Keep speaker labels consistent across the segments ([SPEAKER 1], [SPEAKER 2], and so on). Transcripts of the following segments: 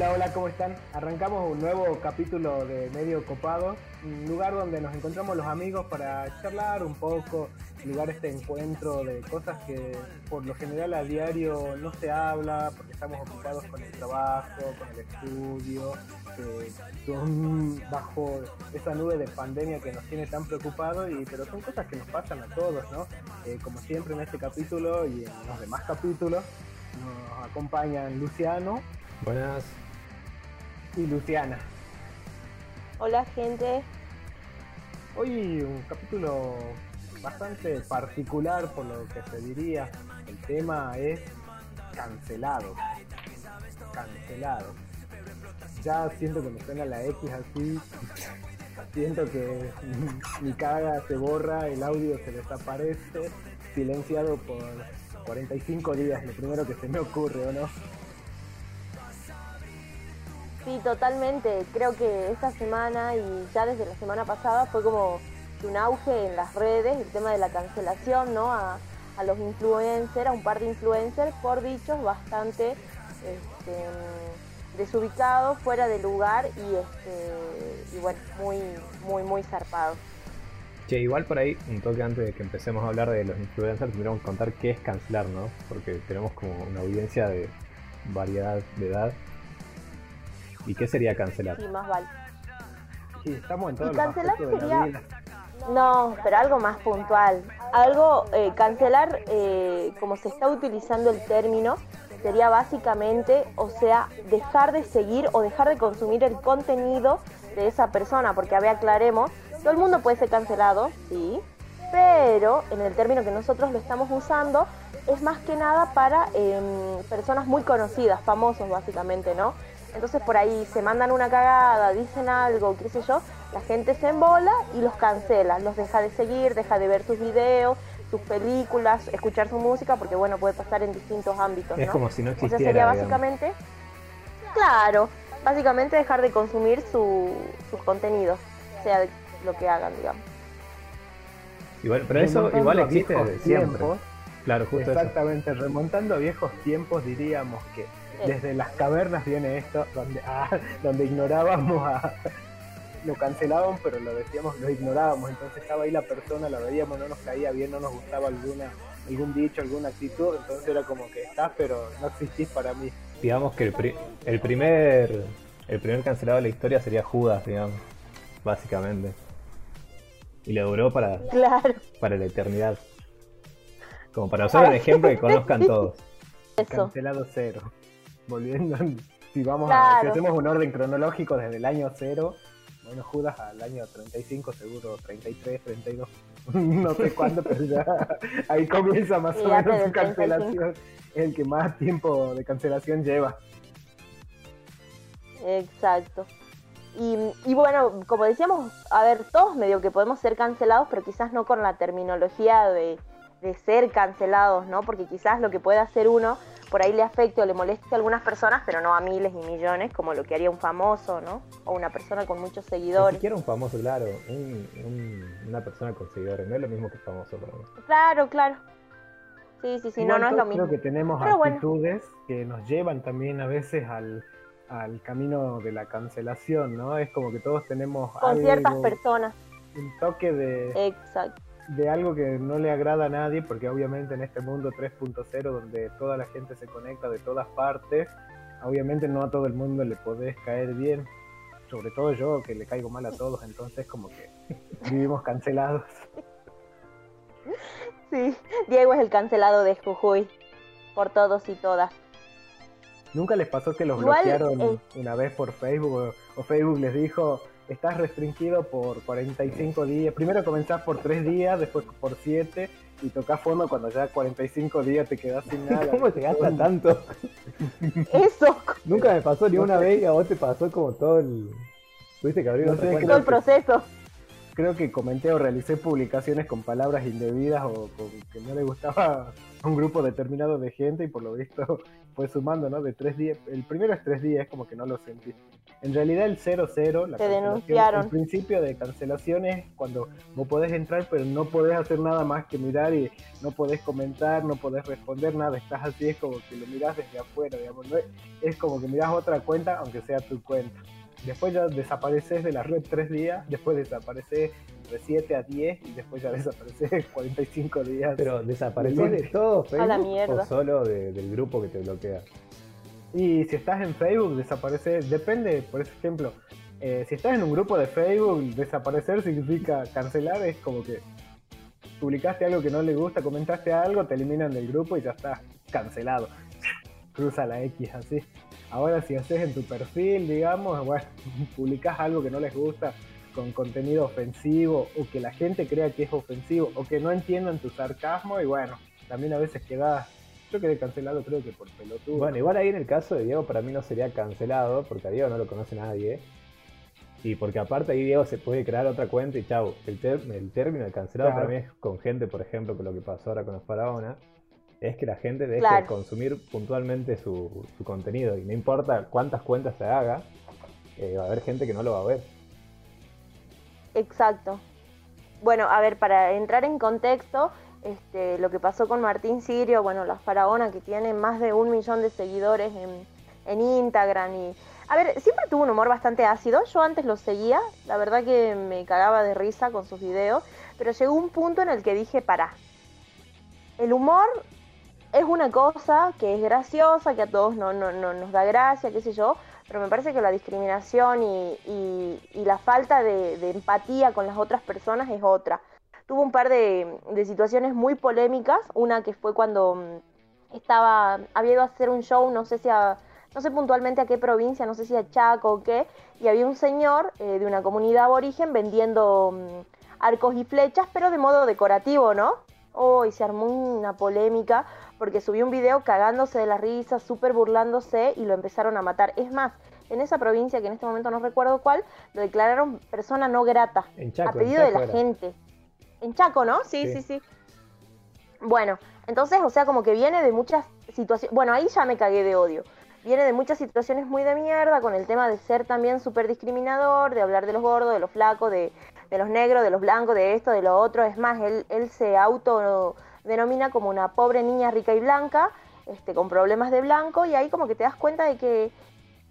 [SPEAKER 1] Hola, hola, ¿cómo están? Arrancamos un nuevo capítulo de Medio Copado, un lugar donde nos encontramos los amigos para charlar un poco, lugar este encuentro de cosas que por lo general a diario no se habla porque estamos ocupados con el trabajo, con el estudio, son bajo esa nube de pandemia que nos tiene tan preocupados, pero son cosas que nos pasan a todos, ¿no? Eh, como siempre en este capítulo y en los demás capítulos nos acompañan Luciano.
[SPEAKER 2] Buenas.
[SPEAKER 1] Y Luciana.
[SPEAKER 3] Hola gente.
[SPEAKER 1] Hoy un capítulo bastante particular por lo que se diría. El tema es cancelado. Cancelado. Ya siento que me suena la X así. Siento que mi cara se borra, el audio se desaparece, silenciado por 45 días, lo primero que se me ocurre, ¿o no?
[SPEAKER 3] Sí, totalmente. Creo que esta semana y ya desde la semana pasada fue como un auge en las redes, el tema de la cancelación, ¿no? A, los influencers, a un par de influencers por dichos bastante este, desubicados, fuera de lugar y, este, y bueno, muy, muy, muy zarpados.
[SPEAKER 2] Che, igual por ahí, un toque antes de que empecemos a hablar de los influencers, tendríamos que contar qué es cancelar, ¿no? Porque tenemos como una audiencia de variedad de edad. ¿Y qué sería cancelar?
[SPEAKER 3] Sí, más vale.
[SPEAKER 1] Sí, estamos en todo
[SPEAKER 3] y cancelar sería... No, pero algo más puntual. Algo, eh, cancelar, eh, como se está utilizando el término, sería básicamente, o sea, dejar de seguir o dejar de consumir el contenido de esa persona, porque a ver, aclaremos, todo el mundo puede ser cancelado, sí, pero en el término que nosotros lo estamos usando es más que nada para em, personas muy conocidas, famosos básicamente, ¿no? Entonces por ahí se mandan una cagada, dicen algo, qué sé yo, la gente se embola y los cancela, los deja de seguir, deja de ver sus videos, sus películas, escuchar su música, porque bueno, puede pasar en distintos ámbitos.
[SPEAKER 2] Es como si no existiera.
[SPEAKER 3] O sea, sería básicamente, claro, básicamente dejar de consumir su, sus contenidos, sea lo que hagan, digamos.
[SPEAKER 2] Igual, pero eso igual existe desde siempre.
[SPEAKER 1] claro, justo Exactamente, remontando a viejos tiempos diríamos que desde las cavernas viene esto, donde, ah, donde ignorábamos a, lo cancelaban, pero lo decíamos, lo ignorábamos. Entonces estaba ahí la persona, la veíamos, no nos caía bien, no nos gustaba alguna algún dicho, alguna actitud. Entonces era como que estás, pero no existís para mí.
[SPEAKER 2] Digamos que el, el primer el primer cancelado de la historia sería Judas, digamos, básicamente. Y le duró para, para la eternidad. Como para usar un ejemplo que conozcan todos.
[SPEAKER 1] Cancelado cero. Volviendo, si vamos a, si hacemos un orden cronológico desde el año cero, bueno, Judas al año 35, seguro 33, 32, no sé cuándo, pero ya ahí comienza más o menos su cancelación. Es el que más tiempo de cancelación lleva.
[SPEAKER 3] Exacto. Y, bueno, como decíamos, a ver, todos medio que podemos ser cancelados, pero quizás no con la terminología de, de ser cancelados, ¿no? Porque quizás lo que puede hacer uno por ahí le afecte o le moleste a algunas personas, pero no a miles y millones, como lo que haría un famoso, ¿no? O una persona con muchos seguidores. Ni
[SPEAKER 2] siquiera un famoso, claro, una persona con seguidores, no es lo mismo que famoso.
[SPEAKER 3] Claro, claro. Sí, sí, sí, no, no es lo mismo.
[SPEAKER 1] Creo que tenemos actitudes que nos llevan también a veces al, camino de la cancelación, ¿no? Es como que todos tenemos...
[SPEAKER 3] Con ciertas personas.
[SPEAKER 1] Un toque de...
[SPEAKER 3] Exacto
[SPEAKER 1] de algo que no le agrada a nadie, porque obviamente en este mundo 3.0 donde toda la gente se conecta de todas partes, obviamente no a todo el mundo le podés caer bien, sobre todo yo que le caigo mal a todos, entonces como que vivimos cancelados.
[SPEAKER 3] Sí, Diego es el cancelado de Jujuy, por todos y todas.
[SPEAKER 1] ¿Nunca les pasó que los bloquearon eh, una vez por Facebook o Facebook les dijo, estás restringido por 45 días. Primero comenzás por 3 días, después por 7 y tocas fondo cuando ya 45 días te quedas sin nada.
[SPEAKER 2] ¿Cómo te gasta tanto?
[SPEAKER 3] Eso.
[SPEAKER 2] Nunca me pasó ni una vez y a vos te pasó como todo el...
[SPEAKER 3] Tuviste que abrir todo el proceso.
[SPEAKER 1] Creo que comenté o realicé publicaciones con palabras indebidas o que no le gustaba a un grupo determinado de gente y por lo visto fue sumando, ¿no? De tres días. El primero es tres días, como que no lo sentí. En realidad el 00,
[SPEAKER 3] la denunciaron.
[SPEAKER 1] el principio de cancelación es cuando vos podés entrar pero no podés hacer nada más que mirar y no podés comentar, no podés responder nada, estás así, es como que lo mirás desde afuera, digamos, es como que mirás otra cuenta aunque sea tu cuenta. Después ya desapareces de la red tres días, después desapareces de 7 a 10 y después ya desapareces 45 días.
[SPEAKER 2] Pero desapareces de todo Facebook o solo del grupo que te bloquea.
[SPEAKER 1] Y si estás en Facebook, desaparece, depende, por ejemplo, eh, si estás en un grupo de Facebook, desaparecer significa cancelar, es como que publicaste algo que no le gusta, comentaste algo, te eliminan del grupo y ya está cancelado. Cruza la X así. Ahora si haces en tu perfil, digamos, bueno, publicas algo que no les gusta con contenido ofensivo o que la gente crea que es ofensivo o que no entiendan tu sarcasmo y bueno, también a veces quedas yo quedé cancelado creo que por pelotudo.
[SPEAKER 2] Bueno, igual ahí en el caso de Diego para mí no sería cancelado, porque a Diego no lo conoce nadie. Y porque aparte ahí Diego se puede crear otra cuenta y chau. El, el término de cancelado para mí es con gente, por ejemplo, con lo que pasó ahora con los faraonas, es que la gente deje de consumir puntualmente su, contenido. Y no importa cuántas cuentas se haga, eh, va a haber gente que no lo va a ver.
[SPEAKER 3] Exacto. Bueno, a ver, para entrar en contexto, este, lo que pasó con Martín Sirio, bueno, la faraona que tiene más de un millón de seguidores en, en Instagram y... A ver, siempre tuvo un humor bastante ácido, yo antes lo seguía, la verdad que me cagaba de risa con sus videos, pero llegó un punto en el que dije, para, el humor es una cosa que es graciosa, que a todos no, no, nos da gracia, qué sé yo, pero me parece que la discriminación y, la falta de, de, empatía con las otras personas es otra tuvo un par de, situaciones muy polémicas. Una que fue cuando mm, estaba, había ido a hacer un show, no sé si a, no sé puntualmente a qué provincia, no sé si a Chaco o qué, y había un señor eh, de una comunidad aborigen vendiendo mm, arcos y flechas, pero de modo decorativo, ¿no? Oh, y se armó una polémica porque subió un video cagándose de la risa, súper burlándose y lo empezaron a matar. Es más, en esa provincia, que en este momento no recuerdo cuál, lo declararon persona no grata, a pedido de la gente. En Chaco, ¿no? Sí, sí, sí, Bueno, entonces, o sea, como que viene de muchas situaciones. Bueno, ahí ya me cagué de odio. Viene de muchas situaciones muy de mierda, con el tema de ser también súper discriminador, de hablar de los gordos, de los flacos, de, los negros, de los blancos, de esto, de lo otro. Es más, él, él se autodenomina como una pobre niña rica y blanca, este, con problemas de blanco, y ahí como que te das cuenta de que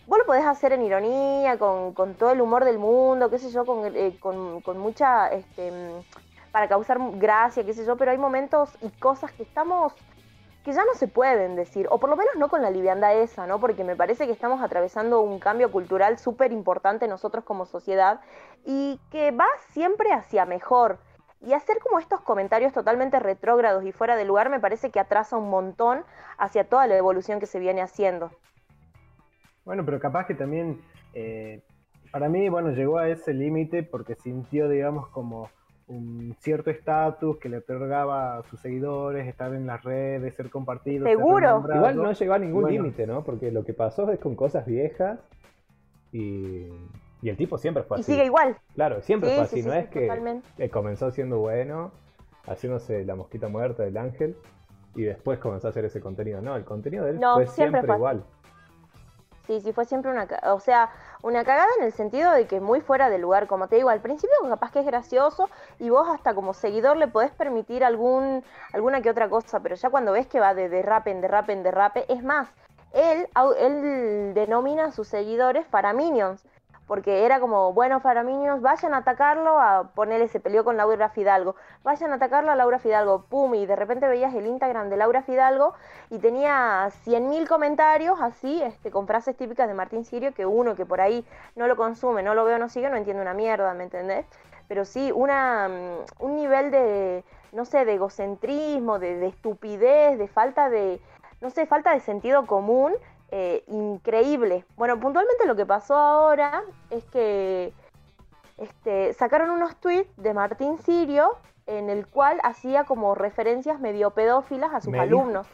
[SPEAKER 3] vos lo podés hacer en ironía, con, todo el humor del mundo, qué sé yo, con, eh, con, con mucha este, para causar gracia, qué sé yo, pero hay momentos y cosas que estamos que ya no se pueden decir, o por lo menos no con la liviandad esa, ¿no? Porque me parece que estamos atravesando un cambio cultural súper importante nosotros como sociedad y que va siempre hacia mejor. Y hacer como estos comentarios totalmente retrógrados y fuera de lugar me parece que atrasa un montón hacia toda la evolución que se viene haciendo.
[SPEAKER 1] Bueno, pero capaz que también, eh, para mí, bueno, llegó a ese límite porque sintió, digamos, como un cierto estatus que le otorgaba a sus seguidores, estar en las redes, ser compartido.
[SPEAKER 3] Seguro.
[SPEAKER 2] Igual no llegó a ningún límite, ¿no? Porque lo que pasó es con cosas viejas y, y el tipo siempre fue así.
[SPEAKER 3] Y sigue igual.
[SPEAKER 2] Claro, siempre fue así. no es que comenzó siendo bueno, haciéndose la mosquita muerta del ángel y después comenzó a hacer ese contenido. No, el contenido de él fue siempre, igual.
[SPEAKER 3] Sí, sí, fue siempre una... O sea, una cagada en el sentido de que muy fuera de lugar, como te digo, al principio capaz que es gracioso y vos hasta como seguidor le podés permitir algún, alguna que otra cosa, pero ya cuando ves que va de derrape en derrape en derrape, es más, él, él denomina a sus seguidores para minions porque era como, bueno, Faraminios, vayan a atacarlo, a ponerle se peleó con Laura Fidalgo, vayan a atacarlo a Laura Fidalgo, pum, y de repente veías el Instagram de Laura Fidalgo y tenía 100.000 comentarios así, este, con frases típicas de Martín Sirio, que uno que por ahí no lo consume, no lo veo, no sigue, no entiende una mierda, ¿me entendés? Pero sí, una, mm, un nivel de, no sé, de egocentrismo, de, de estupidez, de falta de, no sé, falta de sentido común eh, increíble. Bueno, puntualmente lo que pasó ahora es que este, sacaron unos tweets de Martín Sirio en el cual hacía como referencias medio pedófilas a sus alumnos.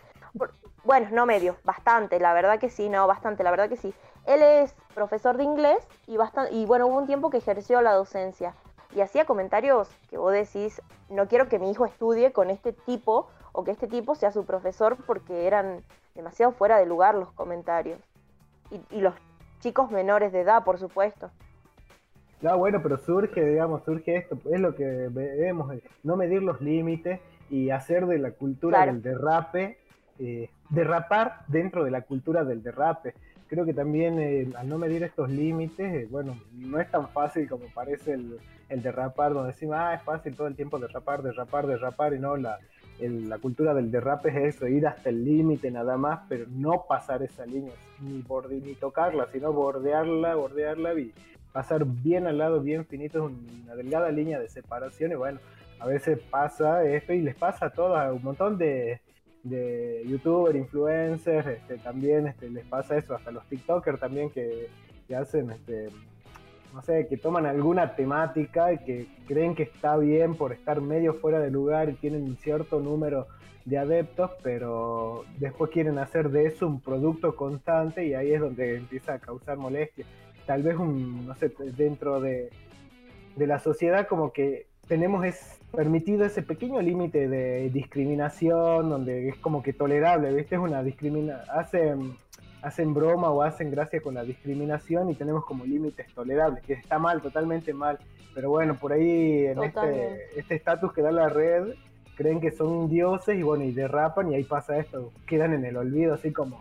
[SPEAKER 3] bueno, no medio, bastante, la verdad que sí, no, bastante, la verdad que sí. Él es profesor de inglés y, y bueno, hubo un tiempo que ejerció la docencia y hacía comentarios que vos decís, no quiero que mi hijo estudie con este tipo o que este tipo sea su profesor porque eran demasiado fuera de lugar los comentarios. Y, los chicos menores de edad, por supuesto.
[SPEAKER 1] No, bueno, pero surge, digamos, surge esto, es lo que vemos, eh, no medir los límites y hacer de la cultura del derrape, eh, derrapar dentro de la cultura del derrape. Creo que también eh, al no medir estos límites, bueno, no es tan fácil como parece el, el derrapar, donde decimos, ah, es fácil todo el tiempo derrapar, derrapar, derrapar, y no, la, la cultura del derrape es eso, ir hasta el límite nada más, pero no pasar esa línea, ni, borde, ni tocarla, sino bordearla, bordearla y pasar bien al lado, bien finito, es una delgada línea de separación y bueno, a veces pasa esto y les pasa a todos, a un montón de, de youtubers, influencers, este, también este, les pasa eso, hasta los tiktokers también que, que hacen este, no sé, que toman alguna temática y que creen que está bien por estar medio fuera de lugar y tienen cierto número de adeptos, pero después quieren hacer de eso un producto constante y ahí es donde empieza a causar molestia. Tal vez un, no sé, dentro de, de la sociedad como que tenemos es permitido ese pequeño límite de discriminación donde es como que tolerable, ¿viste? Es una discriminación, hace hacen broma o hacen gracia con la discriminación y tenemos como límites tolerables, que está mal, totalmente mal. Pero bueno, por ahí en este, este estatus que da la red, creen que son dioses y bueno, y derrapan y ahí pasa esto, quedan en el olvido, así como,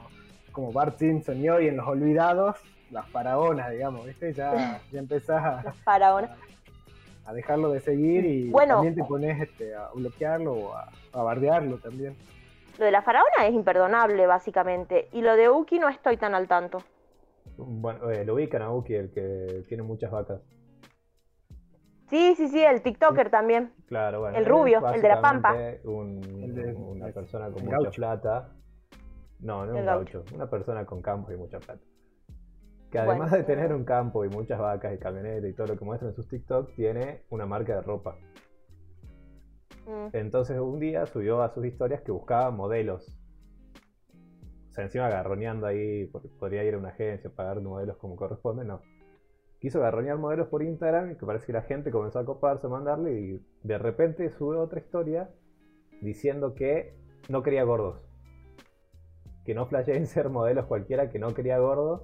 [SPEAKER 1] como Bart Simpson y hoy en los olvidados, las faraonas, digamos, ¿viste? Ya, ya empezás a, a, dejarlo de seguir y también te pones este, a bloquearlo o a, a bardearlo también.
[SPEAKER 3] Lo de la faraona es imperdonable, básicamente. Y lo de Uki no estoy tan al tanto.
[SPEAKER 2] Bueno, eh, lo ubican a Uki, el que tiene muchas vacas.
[SPEAKER 3] Sí, sí, sí, el TikToker también.
[SPEAKER 2] Claro, bueno.
[SPEAKER 3] El rubio, el de la pampa.
[SPEAKER 2] una persona con mucha plata. No, no es un gaucho. Una persona con campo y mucha plata. Que además de tener un campo y muchas vacas y camionetas y todo lo que muestra en sus TikTok, tiene una marca de ropa. Mm. Entonces un día subió a sus historias que buscaba modelos. O sea, encima garroneando ahí, porque podría ir a una agencia, pagar modelos como corresponde, no. Quiso garronear modelos por Instagram que parece que la gente comenzó a coparse, a mandarle y de repente sube otra historia diciendo que no quería gordos. Que no en ser modelos cualquiera, que no quería gordos.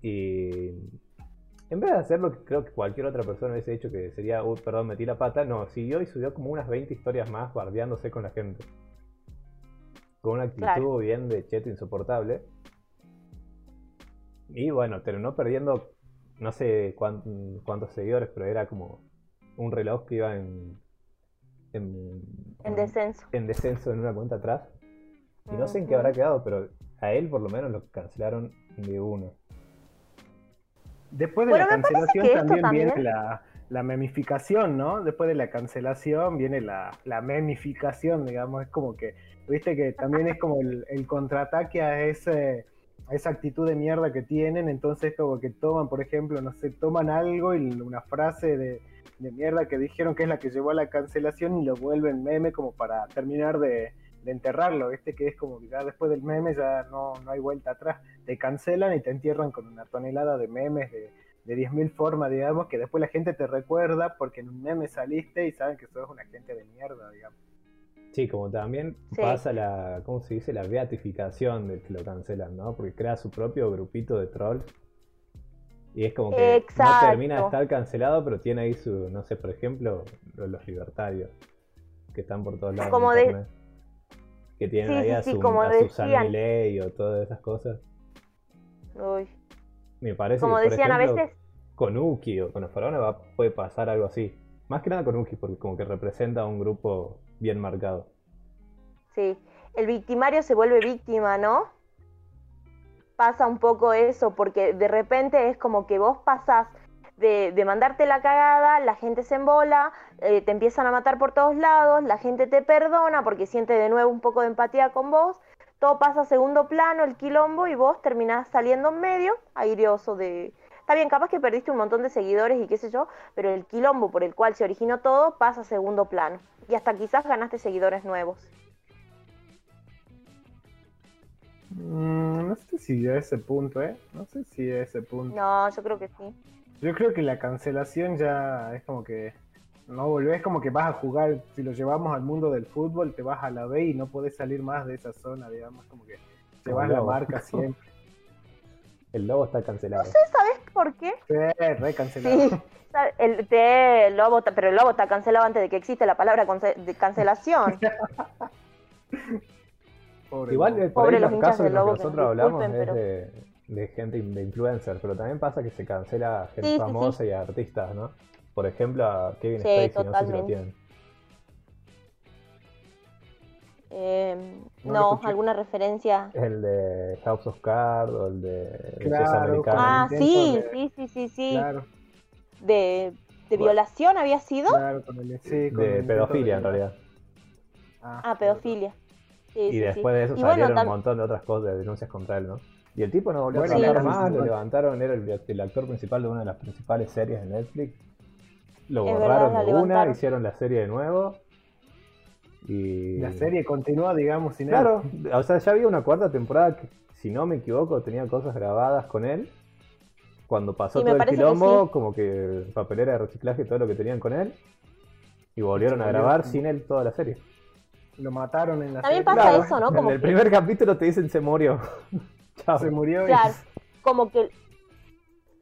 [SPEAKER 2] Y en vez de hacer lo que creo que cualquier otra persona hubiese dicho que sería, uh, perdón, metí la pata, no, siguió y subió como unas 20 historias más bardeándose con la gente. Con una actitud bien de cheto insoportable. Y bueno, terminó perdiendo no sé cuántos seguidores, pero era como un reloj que iba en,
[SPEAKER 3] en, descenso.
[SPEAKER 2] En descenso en una cuenta atrás. Y no sé en qué habrá quedado, pero a él por lo menos lo cancelaron de uno.
[SPEAKER 1] Después de la cancelación también, viene la, la, memificación, ¿no? Después de la cancelación viene la, la, memificación, digamos, es como que, viste que también es como el, contraataque a ese a esa actitud de mierda que tienen, entonces como que toman, por ejemplo, no sé, toman algo y una frase de, de mierda que dijeron que es la que llevó a la cancelación y lo vuelven meme como para terminar de, de enterrarlo, ¿viste? Que es como que ya después del meme ya no, no hay vuelta atrás. Te cancelan y te entierran con una tonelada de memes de, de 10.000 formas, digamos, que después la gente te recuerda porque en un meme saliste y saben que sos una gente de mierda, digamos.
[SPEAKER 2] Sí, como también pasa la, ¿cómo se dice? La beatificación del que lo cancelan, ¿no? Porque crea su propio grupito de trolls. Y es como que no termina de estar cancelado, pero tiene ahí su, no sé, por ejemplo, los libertarios, que están por todos lados.
[SPEAKER 3] Como de,
[SPEAKER 2] que tienen ahí a, su, como a o todas esas cosas. Uy. Me parece
[SPEAKER 3] como
[SPEAKER 2] que,
[SPEAKER 3] decían a veces
[SPEAKER 2] con Uki o con los faraones puede pasar algo así. Más que nada con Uki, porque como que representa a un grupo bien marcado.
[SPEAKER 3] Sí, el victimario se vuelve víctima, ¿no? Pasa un poco eso, porque de repente es como que vos pasás de, mandarte la cagada, la gente se embola, eh, te empiezan a matar por todos lados, la gente te perdona porque siente de nuevo un poco de empatía con vos, todo pasa a segundo plano, el quilombo, y vos terminás saliendo en medio, airioso de... Está bien, capaz que perdiste un montón de seguidores y qué sé yo, pero el quilombo por el cual se originó todo pasa a segundo plano. Y hasta quizás ganaste seguidores nuevos.
[SPEAKER 1] Mm, no sé si a ese punto, ¿eh? No sé si a ese punto.
[SPEAKER 3] No, yo creo que sí.
[SPEAKER 1] Yo creo que la cancelación ya es como que no volvés como que vas a jugar, si lo llevamos al mundo del fútbol, te vas a la B y no podés salir más de esa zona, digamos, como que te vas la marca siempre.
[SPEAKER 2] El lobo está cancelado.
[SPEAKER 3] No sé, ¿sabes por qué?
[SPEAKER 1] Sí, re cancelado. Sí.
[SPEAKER 3] El, lobo, pero el lobo está cancelado antes de que existe la palabra de cancelación.
[SPEAKER 2] Igual, eh, por los, casos de que nosotros hablamos es de, gente de influencer, pero también pasa que se cancela gente famosa y artistas, ¿no? Por ejemplo, a Kevin Spacey, no sé si lo tienen.
[SPEAKER 3] Eh, no, alguna referencia.
[SPEAKER 2] El de House of Cards o el de
[SPEAKER 3] claro, Ah, sí, sí, sí, sí, sí. De, de violación había sido.
[SPEAKER 2] Claro, con el, sí, de pedofilia en realidad.
[SPEAKER 3] Ah, ah pedofilia.
[SPEAKER 2] y después de eso salieron un montón de otras cosas, de denuncias contra él, ¿no? Y el tipo no volvió a trabajar más, lo levantaron, era el, actor principal de una de las principales series de Netflix. Lo borraron de una, hicieron la serie de nuevo y...
[SPEAKER 1] La serie continúa, digamos, sin
[SPEAKER 2] Claro, o sea, ya había una cuarta temporada que, si no me equivoco, tenía cosas grabadas con él. Cuando pasó todo el quilombo, como que papelera de reciclaje, todo lo que tenían con él. Y volvieron a grabar sin él toda la serie.
[SPEAKER 1] Lo mataron en la
[SPEAKER 3] También pasa eso, ¿no?
[SPEAKER 2] Como en el primer capítulo te dicen se murió.
[SPEAKER 1] Chao. Se murió.
[SPEAKER 3] Claro, como que.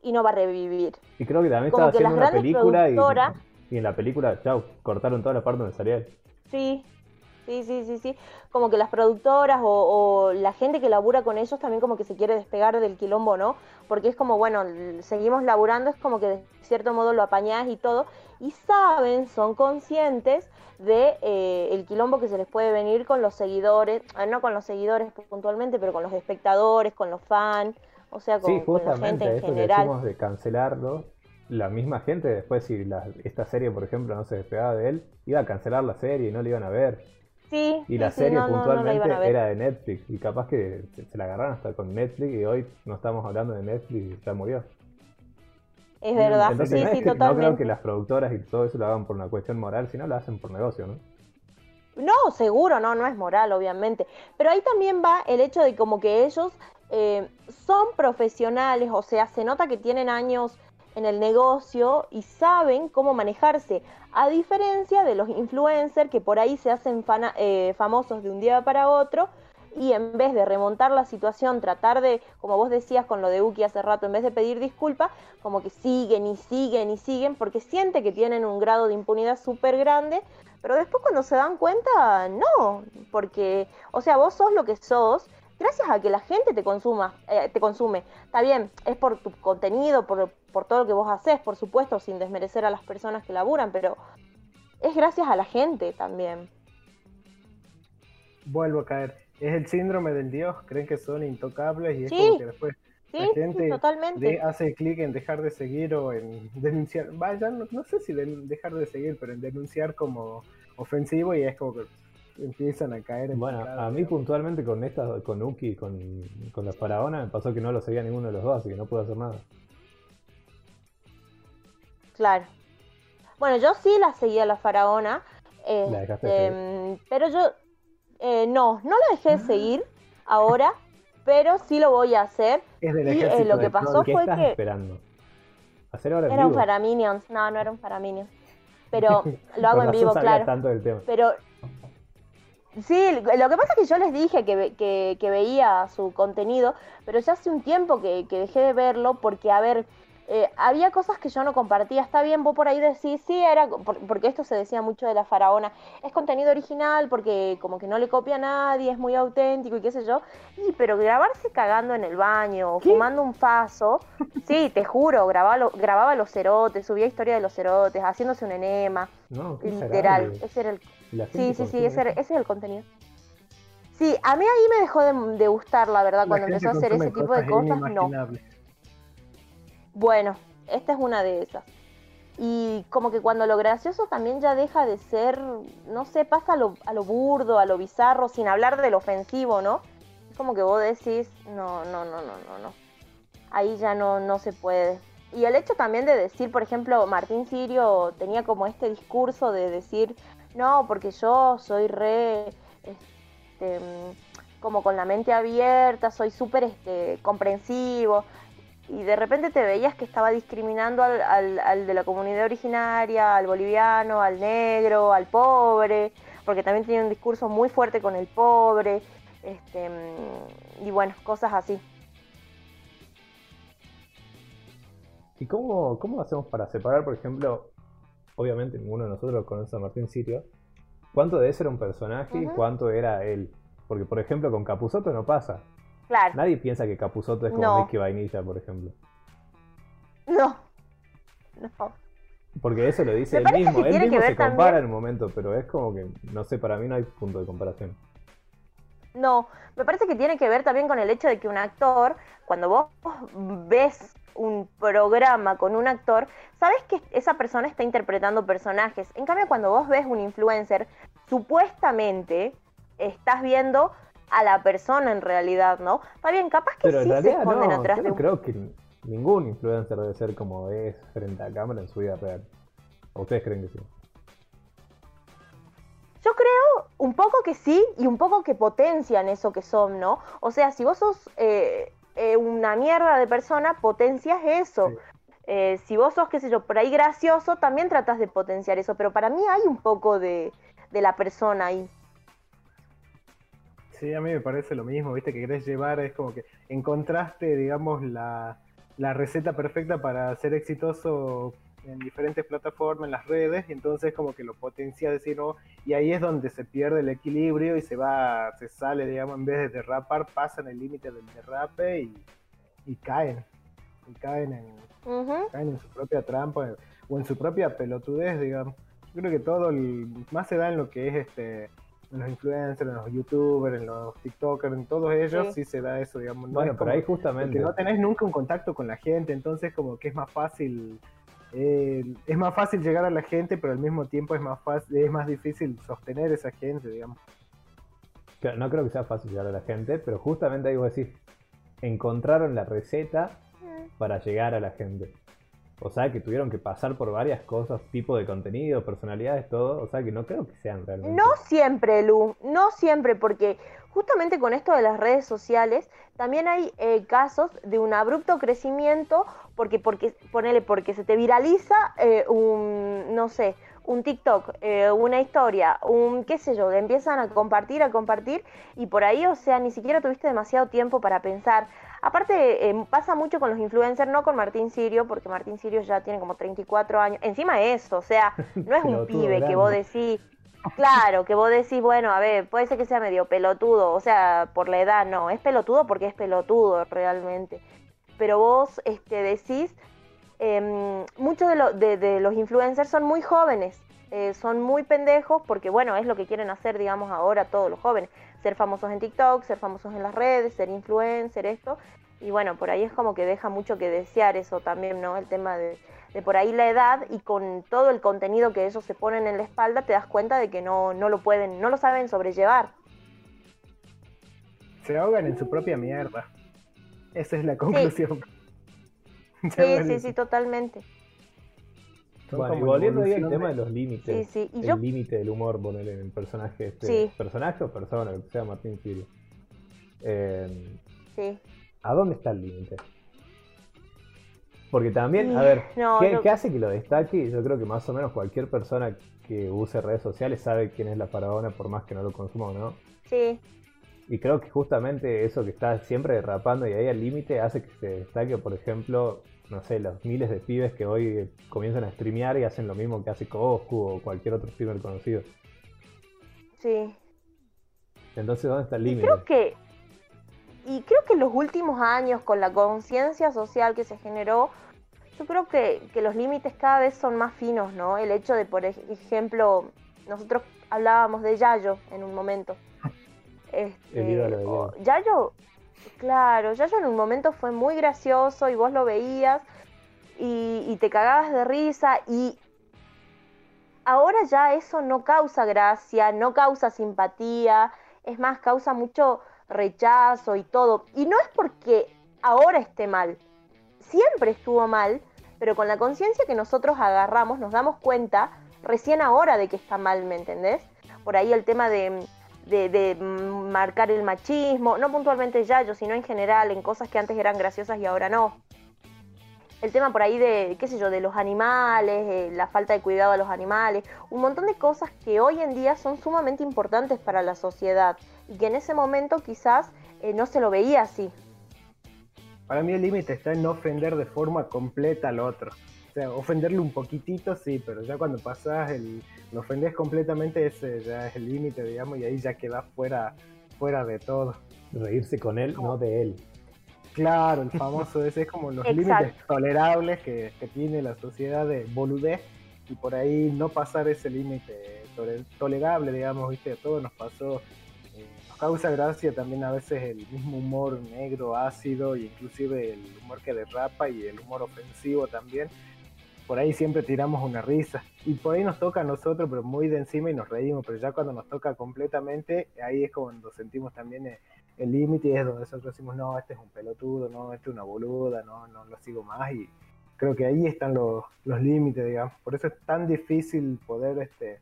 [SPEAKER 3] Y no va a revivir.
[SPEAKER 2] Y creo que también estaba haciendo una película y, y, en la película, chao, cortaron toda la parte donde salía él.
[SPEAKER 3] Sí, Sí, sí, sí, sí. Como que las productoras o, la gente que labura con ellos también como que se quiere despegar del quilombo, ¿no? Porque es como, bueno, seguimos laburando, es como que de cierto modo lo apañás y todo. Y saben, son conscientes de eh, el quilombo que se les puede venir con los seguidores, eh, no con los seguidores puntualmente, pero con los espectadores, con los fans, o sea, con, la gente en general.
[SPEAKER 2] de cancelarlo, la misma gente después si esta serie por ejemplo no se despegaba de él iba a cancelar la serie y no la iban a ver
[SPEAKER 3] Sí,
[SPEAKER 2] y la serie puntualmente era de Netflix. Y capaz que se la agarraron hasta con Netflix y hoy no estamos hablando de Netflix y ya murió.
[SPEAKER 3] Es verdad, sí, sí, totalmente.
[SPEAKER 2] No creo que las productoras y todo eso lo hagan por una cuestión moral, sino lo hacen por negocio, ¿no?
[SPEAKER 3] No, seguro, no, no es moral, obviamente. Pero ahí también va el hecho de como que ellos eh, son profesionales, o sea, se nota que tienen años en el negocio y saben cómo manejarse, a diferencia de los influencers que por ahí se hacen eh, famosos de un día para otro y en vez de remontar la situación, tratar de, como vos decías con lo de Uki hace rato, en vez de pedir disculpas, como que siguen y siguen y siguen porque siente que tienen un grado de impunidad súper grande, pero después cuando se dan cuenta, no, porque, o sea, vos sos lo que sos gracias a que la gente te consuma, eh, te consume. Está bien, es por tu contenido, por, por todo lo que vos haces, por supuesto, sin desmerecer a las personas que laburan, pero es gracias a la gente también.
[SPEAKER 1] Vuelvo a caer. Es el síndrome del dios, creen que son intocables y es como que después la gente
[SPEAKER 3] totalmente.
[SPEAKER 1] hace clic en dejar de seguir o en denunciar. Vaya, no, no sé si dejar de seguir, pero en denunciar como ofensivo y es como que empiezan a caer en
[SPEAKER 2] Bueno, a mí puntualmente con esta, con Uki, con, con la faraona, me pasó que no lo seguía ninguno de los dos, así que no pude hacer nada.
[SPEAKER 3] Claro. Bueno, yo sí la seguía la faraona. Este, pero yo eh, no, no la dejé de ah. seguir ahora, pero sí lo voy a hacer.
[SPEAKER 1] Es y eh,
[SPEAKER 3] lo que pasó
[SPEAKER 2] ¿Qué
[SPEAKER 3] fue
[SPEAKER 2] estás
[SPEAKER 3] que
[SPEAKER 2] esperando? ¿Hacer ahora
[SPEAKER 3] era un Paraminions, no, no era un Paraminions. Pero lo hago en vivo, claro.
[SPEAKER 2] Tanto del tema.
[SPEAKER 3] Pero Sí, lo que pasa es que yo les dije que, que, veía su contenido, pero ya hace un tiempo que, que dejé de verlo porque, a ver, eh, había cosas que yo no compartía. Está bien, vos por ahí decís, sí, era, porque esto se decía mucho de la faraona, es contenido original porque como que no le copia a nadie, es muy auténtico y qué sé yo. Y, pero grabarse cagando en el baño, fumando un faso, sí, te juro, grababa, grababa los cerotes, subía historia de los cerotes, haciéndose un enema.
[SPEAKER 2] No,
[SPEAKER 3] literal, ese era el... Sí, sí, sí, ese, ese es el contenido. Sí, a mí ahí me dejó de, gustar, la verdad, cuando empezó a hacer ese tipo de cosas, no. Bueno, esta es una de esas. Y como que cuando lo gracioso también ya deja de ser, no sé, pasa a lo, a lo burdo, a lo bizarro, sin hablar del ofensivo, ¿no? Es como que vos decís, no, no, no, no, no, no. Ahí ya no, no se puede. Y el hecho también de decir, por ejemplo, Martín Sirio tenía como este discurso de decir, no, porque yo soy re, este, como con la mente abierta, soy súper este, comprensivo y de repente te veías que estaba discriminando al, de la comunidad originaria, al boliviano, al negro, al pobre, porque también tenía un discurso muy fuerte con el pobre, este, y bueno, cosas así.
[SPEAKER 2] ¿Y cómo, cómo hacemos para separar, por ejemplo, obviamente ninguno de nosotros conoce a Martín Sirio, cuánto de ese era un personaje y cuánto era él? Porque, por ejemplo, con Capuzoto no pasa.
[SPEAKER 3] Claro.
[SPEAKER 2] Nadie piensa que Capuzoto es como no. Vainilla, por ejemplo.
[SPEAKER 3] No. No.
[SPEAKER 2] Porque eso lo dice él mismo. Él mismo se compara en un momento, pero es como que, no sé, para mí no hay punto de comparación.
[SPEAKER 3] No, me parece que tiene que ver también con el hecho de que un actor, cuando vos ves un programa con un actor, sabes que esa persona está interpretando personajes. En cambio, cuando vos ves un influencer, supuestamente estás viendo a la persona en realidad, ¿no? Está bien, capaz que sí se esconden atrás
[SPEAKER 2] de un... creo que ningún influencer debe ser como es frente a cámara en su vida real. ¿O ustedes creen que sí?
[SPEAKER 3] Yo creo un poco que sí y un poco que potencian eso que son, ¿no? O sea, si vos sos eh, eh, una mierda de persona, potencias eso. Eh, si vos sos, qué sé yo, por ahí gracioso, también tratas de potenciar eso. Pero para mí hay un poco de, de la persona ahí.
[SPEAKER 1] Sí, a mí me parece lo mismo, viste, que querés llevar, es como que encontraste, digamos, la, la receta perfecta para ser exitoso en diferentes plataformas, en las redes, y entonces como que lo potencia decir, no, y ahí es donde se pierde el equilibrio y se va, se sale, digamos, en vez de derrapar, pasan el límite del derrape y, y, caen, y caen en, caen en su propia trampa o en su propia pelotudez, digamos. Yo creo que todo, el, más se da en lo que es este en los influencers, en los youtubers, en los tiktokers, en todos ellos sí, se da eso, digamos.
[SPEAKER 2] bueno, pero ahí justamente.
[SPEAKER 1] Porque no tenés nunca un contacto con la gente, entonces como que es más fácil eh, es más fácil llegar a la gente, pero al mismo tiempo es más fácil, es más difícil sostener esa gente, digamos.
[SPEAKER 2] no creo que sea fácil llegar a la gente, pero justamente ahí vos decís, encontraron la receta mm. para llegar a la gente. O sea que tuvieron que pasar por varias cosas, tipo de contenido, personalidades, todo. O sea que no creo que sean realmente.
[SPEAKER 3] No siempre, Lu, no siempre, porque justamente con esto de las redes sociales también hay eh, casos de un abrupto crecimiento porque, porque, ponele, porque se te viraliza eh, un, no sé, un TikTok, eh, una historia, un qué sé yo, empiezan a compartir, a compartir y por ahí, o sea, ni siquiera tuviste demasiado tiempo para pensar. Aparte, eh, pasa mucho con los influencers, no con Martín Sirio, porque Martín Sirio ya tiene como 34 años. Encima de eso, o sea, no es un pibe que vos decís, claro, que vos decís, bueno, a ver, puede ser que sea medio pelotudo, o sea, por la edad, no, es pelotudo porque es pelotudo realmente. Pero vos este, decís, Em, muchos de, los influencers son muy jóvenes, eh, son muy pendejos porque bueno, es lo que quieren hacer, digamos, ahora todos los jóvenes, ser famosos en TikTok, ser famosos en las redes, ser influencer, esto, y bueno, por ahí es como que deja mucho que desear eso también, ¿no? El tema de, por ahí la edad y con todo el contenido que ellos se ponen en la espalda, te das cuenta de que no, no lo pueden, no lo saben sobrellevar.
[SPEAKER 1] Se ahogan en su propia mierda. Esa es la conclusión.
[SPEAKER 3] Sí, sí, sí, totalmente.
[SPEAKER 2] Bueno, y volviendo ahí al tema de los límites, el límite del humor, poner en el personaje este, personaje o persona, que sea Martín Sirio. Eh, sí. ¿A dónde está el límite? Porque también, a ver, ¿qué, hace que lo destaque? Yo creo que más o menos cualquier persona que use redes sociales sabe quién es la faraona, por más que no lo consuma o no.
[SPEAKER 3] Sí.
[SPEAKER 2] Y creo que justamente eso que está siempre derrapando y ahí al límite hace que se destaque, por ejemplo, no sé, los miles de pibes que hoy comienzan a streamear y hacen lo mismo que hace Coscu o cualquier otro streamer conocido.
[SPEAKER 3] Sí.
[SPEAKER 2] Entonces, ¿dónde está el límite?
[SPEAKER 3] Creo que. Y creo que en los últimos años, con la conciencia social que se generó, yo creo que, que los límites cada vez son más finos, ¿no? El hecho de, por ejemplo, nosotros hablábamos de Yayo en un momento. Este, el Yayo, Claro, ya yo en un momento fue muy gracioso y vos lo veías y, te cagabas de risa y ahora ya eso no causa gracia, no causa simpatía, es más, causa mucho rechazo y todo. Y no es porque ahora esté mal, siempre estuvo mal, pero con la conciencia que nosotros agarramos nos damos cuenta recién ahora de que está mal, ¿me entendés? Por ahí el tema de de, marcar el machismo, no puntualmente ya yo, sino en general, en cosas que antes eran graciosas y ahora no. El tema por ahí de, qué sé yo, de los animales, eh, la falta de cuidado a los animales, un montón de cosas que hoy en día son sumamente importantes para la sociedad y que en ese momento quizás eh, no se lo veía así.
[SPEAKER 1] para mí el límite está en no ofender de forma completa al otro. O sea, ofenderle un poquitito sí, pero ya cuando pasas el, lo ofendes completamente, ese ya es el límite, digamos, y ahí ya quedas fuera, fuera de todo.
[SPEAKER 2] Reírse con él, no de él.
[SPEAKER 1] Claro, el famoso ese es como los límites tolerables que, que, tiene la sociedad de boludez y por ahí no pasar ese límite tolerable, digamos, viste, a todos nos pasó causa gracia también a veces el mismo humor negro, ácido, y inclusive el humor que derrapa y el humor ofensivo también. Por ahí siempre tiramos una risa. Y por ahí nos toca a nosotros, pero muy de encima y nos reímos. Pero ya cuando nos toca completamente, ahí es cuando sentimos también el límite y es donde nosotros decimos, no, este es un pelotudo, no, este es una boluda, no, no lo sigo más. Y creo que ahí están los, los límites, digamos. Por eso es tan difícil poder este,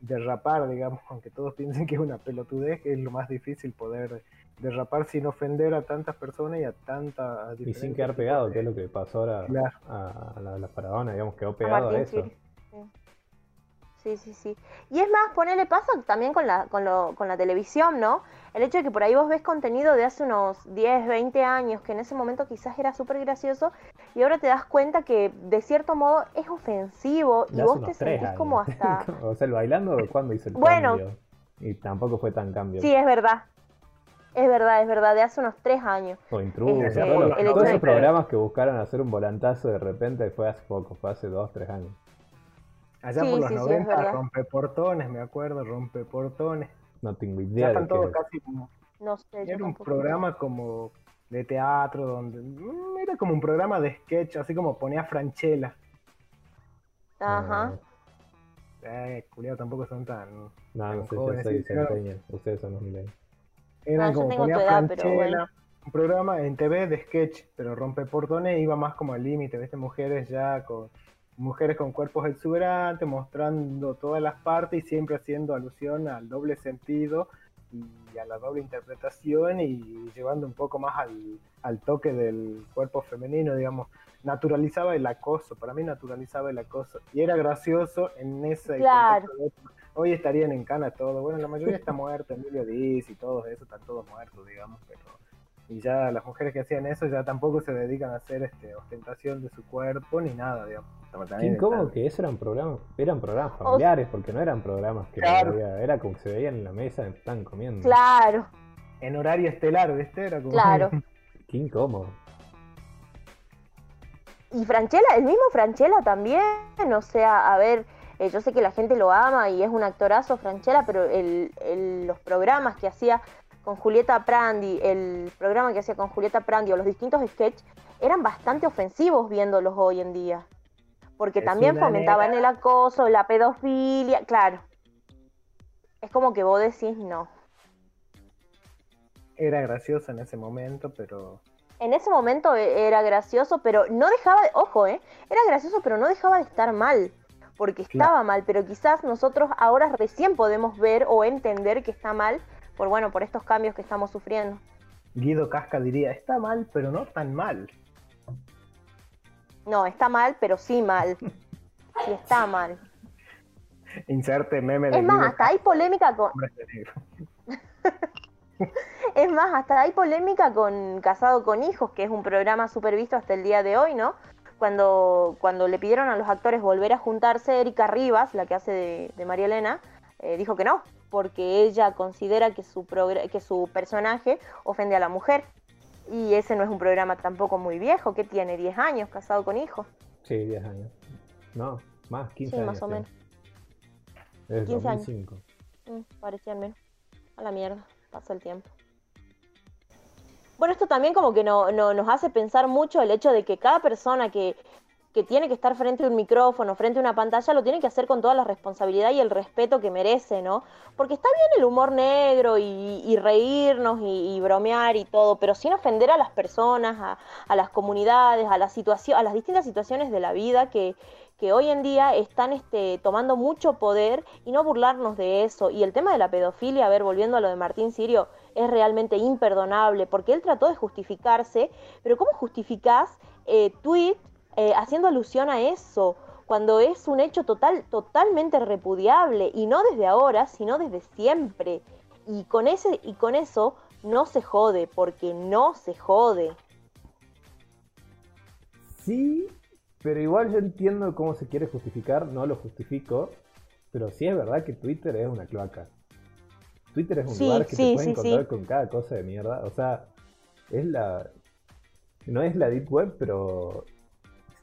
[SPEAKER 1] derrapar, digamos, aunque todos piensen que es una pelotudez, que es lo más difícil poder derrapar sin ofender a tantas personas y a tanta
[SPEAKER 2] Y sin quedar pegado, que es lo que pasó ahora a, la, la, digamos, quedó pegado a, eso.
[SPEAKER 3] Sí, sí, sí. Y es más, ponerle paso también con la, con, lo, con la televisión, ¿no? El hecho de que por ahí vos ves contenido de hace unos 10, 20 años, que en ese momento quizás era súper gracioso, y ahora te das cuenta que de cierto modo es ofensivo y vos te sentís como hasta...
[SPEAKER 2] o sea, el bailando, ¿cuándo hizo el bueno, cambio? Y tampoco fue tan cambio.
[SPEAKER 3] Sí, es verdad. Es verdad, es verdad, de hace unos tres años.
[SPEAKER 2] O intruso, este, todos esos programas que buscaron hacer un volantazo de repente fue hace poco, fue hace dos, tres años.
[SPEAKER 1] Allá por los 90, rompe portones, me acuerdo, rompe portones.
[SPEAKER 2] No tengo idea.
[SPEAKER 1] están todos casi como. No sé. Era un programa como de teatro donde. Mm, era como un programa de sketch, así como ponía Franchella.
[SPEAKER 3] Ajá.
[SPEAKER 1] Eh, culiado, tampoco son tan.
[SPEAKER 2] No, no sé, yo soy centennial. Ustedes son los milenios.
[SPEAKER 1] Era como ponía Franchella. Un programa en TV de sketch, pero rompe portones iba más como al límite, ¿viste? Mujeres ya con mujeres con cuerpos exuberantes, mostrando todas las partes y siempre haciendo alusión al doble sentido y a la doble interpretación y llevando un poco más al, toque del cuerpo femenino, digamos, naturalizaba el acoso, para mí naturalizaba el acoso y era gracioso en ese
[SPEAKER 3] claro.
[SPEAKER 1] Hoy estarían en cana todos, bueno, la mayoría está muerta, Emilio Diz y todos eso, están todos muertos, digamos, pero y ya las mujeres que hacían eso ya tampoco se dedican a hacer este ostentación de su cuerpo ni nada, digamos.
[SPEAKER 2] Qué incómodo que eso eran programas, eran programas familiares, porque no eran programas que era como que se veían en la mesa, estaban comiendo.
[SPEAKER 3] Claro.
[SPEAKER 1] En horario estelar, ¿viste? Era como...
[SPEAKER 3] Claro.
[SPEAKER 2] Qué incómodo.
[SPEAKER 3] Y Franchella, el mismo Franchella también, o sea, a ver, eh, yo sé que la gente lo ama y es un actorazo Franchella, pero el, los programas que hacía con Julieta Prandi, el programa que hacía con Julieta Prandi o los distintos sketches eran bastante ofensivos viéndolos hoy en día. Porque también fomentaban el acoso, la pedofilia, claro. Es como que vos decís no.
[SPEAKER 1] Era gracioso en ese momento, pero...
[SPEAKER 3] En ese momento e, era gracioso, pero no dejaba de... Ojo, ¿eh? Era gracioso, pero no dejaba de estar mal. Porque estaba mal, pero quizás nosotros ahora recién podemos ver o entender que está mal por bueno, por estos cambios que estamos sufriendo.
[SPEAKER 1] Guido Casca diría, está mal, pero no tan mal.
[SPEAKER 3] No, está mal, pero sí mal. Sí está mal.
[SPEAKER 1] Inserte meme de
[SPEAKER 3] Es más, hasta hay polémica con. es más, hasta hay polémica con Casado con Hijos, que es un programa súper visto hasta el día de hoy, ¿no? Cuando, cuando le pidieron a los actores volver a juntarse, Erika Rivas, la que hace de, de María Elena, eh, dijo que no, porque ella considera que su, que su personaje ofende a la mujer. Y ese no es un programa tampoco muy viejo, que tiene 10 años, casado con hijos.
[SPEAKER 2] Sí, 10 años. No, más, 15 años.
[SPEAKER 3] Sí, más o menos.
[SPEAKER 2] Es 15 2005. años.
[SPEAKER 3] Mm, parecían menos. A la mierda, pasa el tiempo. Bueno, esto también como que no, no, nos hace pensar mucho el hecho de que cada persona que, que tiene que estar frente a un micrófono, frente a una pantalla, lo tiene que hacer con toda la responsabilidad y el respeto que merece, ¿no? Porque está bien el humor negro y, reírnos y, bromear y todo, pero sin ofender a las personas, a, las comunidades, a, la a las distintas situaciones de la vida que, que hoy en día están este, tomando mucho poder y no burlarnos de eso. Y el tema de la pedofilia, a ver, volviendo a lo de Martín Sirio, es realmente imperdonable, porque él trató de justificarse, pero ¿cómo justificás eh, eh, haciendo alusión a eso, cuando es un hecho total, totalmente repudiable, y no desde ahora, sino desde siempre. Y con, ese, y con eso no se jode, porque no se jode.
[SPEAKER 2] Sí, pero igual yo entiendo cómo se quiere justificar, no lo justifico, pero sí es verdad que Twitter es una cloaca. Twitter es un lugar que te puedes encontrar con cada cosa de mierda. O sea, es la. No es la Deep Web, pero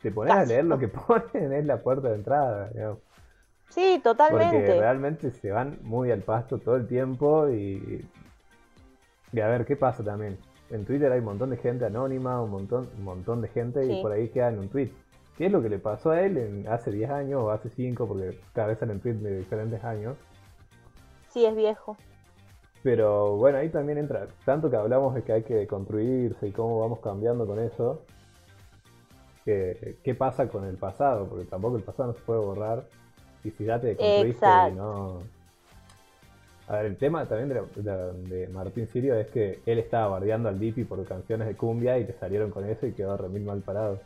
[SPEAKER 2] te pones a leer lo que ponen, es la puerta de entrada.
[SPEAKER 3] Sí, totalmente.
[SPEAKER 2] Porque realmente se van muy al pasto todo el tiempo y. Y a ver, ¿qué pasa también? En Twitter hay un montón de gente anónima, un montón, un montón de gente y por ahí queda en un tweet. ¿Qué es lo que le pasó a él en, hace 10 años o hace 5? Porque cada vez salen tweets de diferentes años.
[SPEAKER 3] Sí, es viejo.
[SPEAKER 2] Pero bueno, ahí también entra, tanto que hablamos de que hay que construirse y cómo vamos cambiando con eso, qué pasa con el pasado, porque tampoco el pasado no se puede borrar. Y si ya te construiste y no... A ver, el tema también de, Martín Sirio es que él estaba bardeando al Dipi por canciones de cumbia y te salieron con eso y quedó remil mal parado.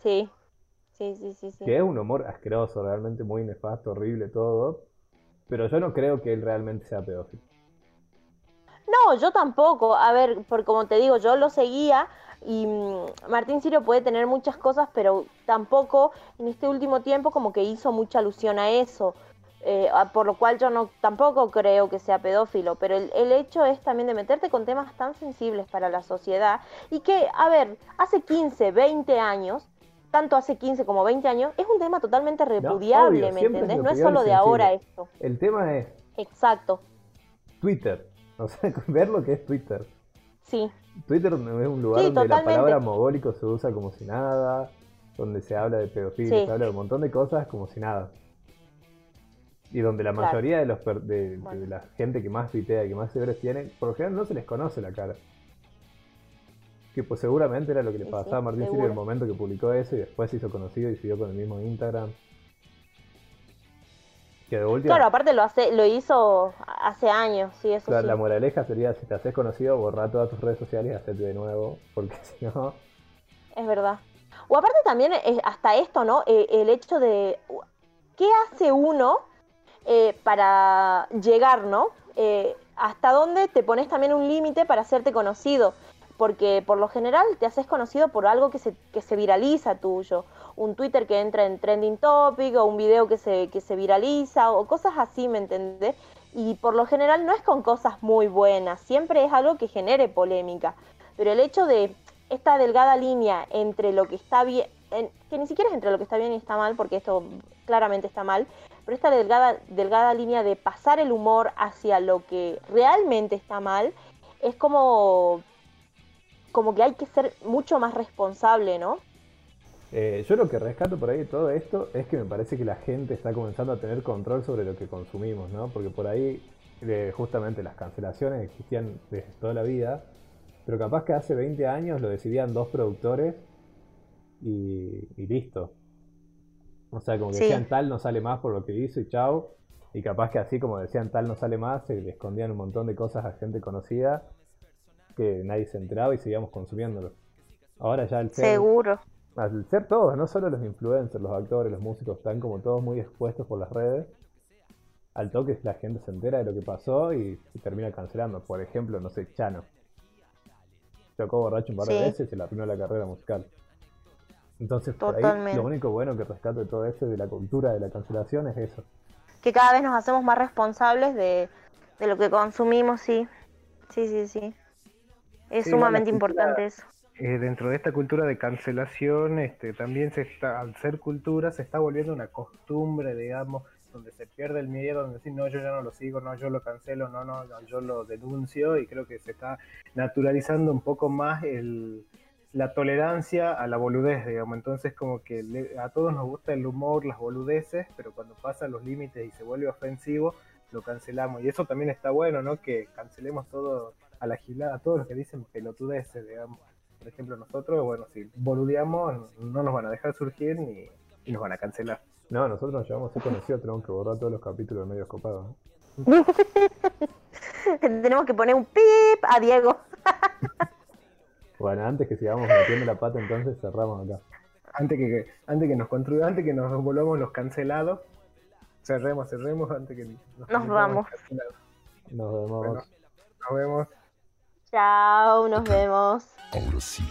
[SPEAKER 3] Sí, sí, sí, sí, sí.
[SPEAKER 2] Que es un humor asqueroso, realmente muy nefasto, horrible todo. Pero yo no creo que él realmente sea pedófilo.
[SPEAKER 3] No, yo tampoco. A ver, porque como te digo, yo lo seguía y mm, Martín Sirio puede tener muchas cosas, pero tampoco en este último tiempo como que hizo mucha alusión a eso. Eh, por lo cual yo no tampoco creo que sea pedófilo, pero el, el, hecho es también de meterte con temas tan sensibles para la sociedad y que, a ver, hace 15, 20 años, tanto hace 15 como 20 años, es un tema totalmente repudiable, ¿me entendés? No es solo de ahora esto.
[SPEAKER 2] El tema es...
[SPEAKER 3] Exacto.
[SPEAKER 2] Twitter. O sea, ver lo que es Twitter.
[SPEAKER 3] Sí.
[SPEAKER 2] Twitter es un lugar donde la palabra mogólico se usa como si nada, donde se habla de pedofilia, se habla de un montón de cosas como si nada. Y donde la mayoría de, los de, la gente que más tuitea, que más seguidores tiene, por lo general no se les conoce la cara. Que pues seguramente era lo que le pasaba a Martín Sirio en el momento que publicó eso y después se hizo conocido y siguió con el mismo Instagram.
[SPEAKER 3] Claro, aparte lo hace, lo hizo hace años, sí, eso
[SPEAKER 2] La moraleja sería, si te haces conocido, borra todas tus redes sociales y hacerte de nuevo, porque si no...
[SPEAKER 3] Es verdad. O aparte también, hasta esto, ¿no? Eh, el hecho de... ¿Qué hace uno eh, para llegar, ¿no? Eh, ¿Hasta dónde te pones también un límite para hacerte conocido? Porque por lo general te haces conocido por algo que se, que se viraliza tuyo un Twitter que entra en trending topic o un video que se, que se viraliza o cosas así, ¿me entendés? Y por lo general no es con cosas muy buenas, siempre es algo que genere polémica. Pero el hecho de esta delgada línea entre lo que está bien, que ni siquiera es entre lo que está bien y está mal, porque esto claramente está mal, pero esta delgada, delgada línea de pasar el humor hacia lo que realmente está mal, es como, como que hay que ser mucho más responsable, ¿no?
[SPEAKER 2] Eh, yo lo que rescato por ahí de todo esto es que me parece que la gente está comenzando a tener control sobre lo que consumimos, ¿no? Porque por ahí justamente las cancelaciones existían desde toda la vida, pero capaz que hace 20 años lo decidían dos productores y, listo. O sea, como que decían tal no sale más por lo que hizo y chao. Y capaz que así como decían tal no sale más, se le escondían un montón de cosas a gente conocida que nadie se enteraba y seguíamos consumiéndolo. Ahora ya el
[SPEAKER 3] Seguro
[SPEAKER 2] al ser todos, no solo los influencers, los actores, los músicos, están como todos muy expuestos por las redes, al toque la gente se entera de lo que pasó y, termina cancelando. Por ejemplo, no sé, Chano. Tocó borracho un par de veces y se le arruinó la carrera musical. Entonces, por ahí, lo único bueno que rescato de todo esto de la cultura de la cancelación es eso.
[SPEAKER 3] Que cada vez nos hacemos más responsables de, lo que consumimos, sí. Sí, sí, sí. Es sumamente importante eso.
[SPEAKER 1] Eh, dentro de esta cultura de cancelación, este, también se está, al ser cultura, se está volviendo una costumbre, digamos, donde se pierde el miedo, donde decir, no, yo ya no lo sigo, no, yo lo cancelo, no, no, yo lo denuncio, y creo que se está naturalizando un poco más el, la tolerancia a la boludez, digamos. Entonces, como que a todos nos gusta el humor, las boludeces, pero cuando pasan los límites y se vuelve ofensivo, lo cancelamos. Y eso también está bueno, ¿no? Que cancelemos todo a la gilada, a todos los que dicen pelotudeces, digamos por ejemplo, nosotros, bueno, si boludeamos, no nos van a dejar surgir ni, nos van a cancelar.
[SPEAKER 2] No, nosotros nos llevamos así conocido, tenemos que borrar todos los capítulos de medios copados.
[SPEAKER 3] tenemos que poner un pip a Diego.
[SPEAKER 2] bueno, antes que sigamos metiendo la pata, entonces cerramos acá.
[SPEAKER 1] Antes que, antes que nos construyamos, antes que nos volvamos los cancelados, cerremos, cerremos antes que
[SPEAKER 3] nos, vamos.
[SPEAKER 2] Nos vemos.
[SPEAKER 1] nos vemos.
[SPEAKER 3] Chao, nos vemos.
[SPEAKER 4] Ahora sí.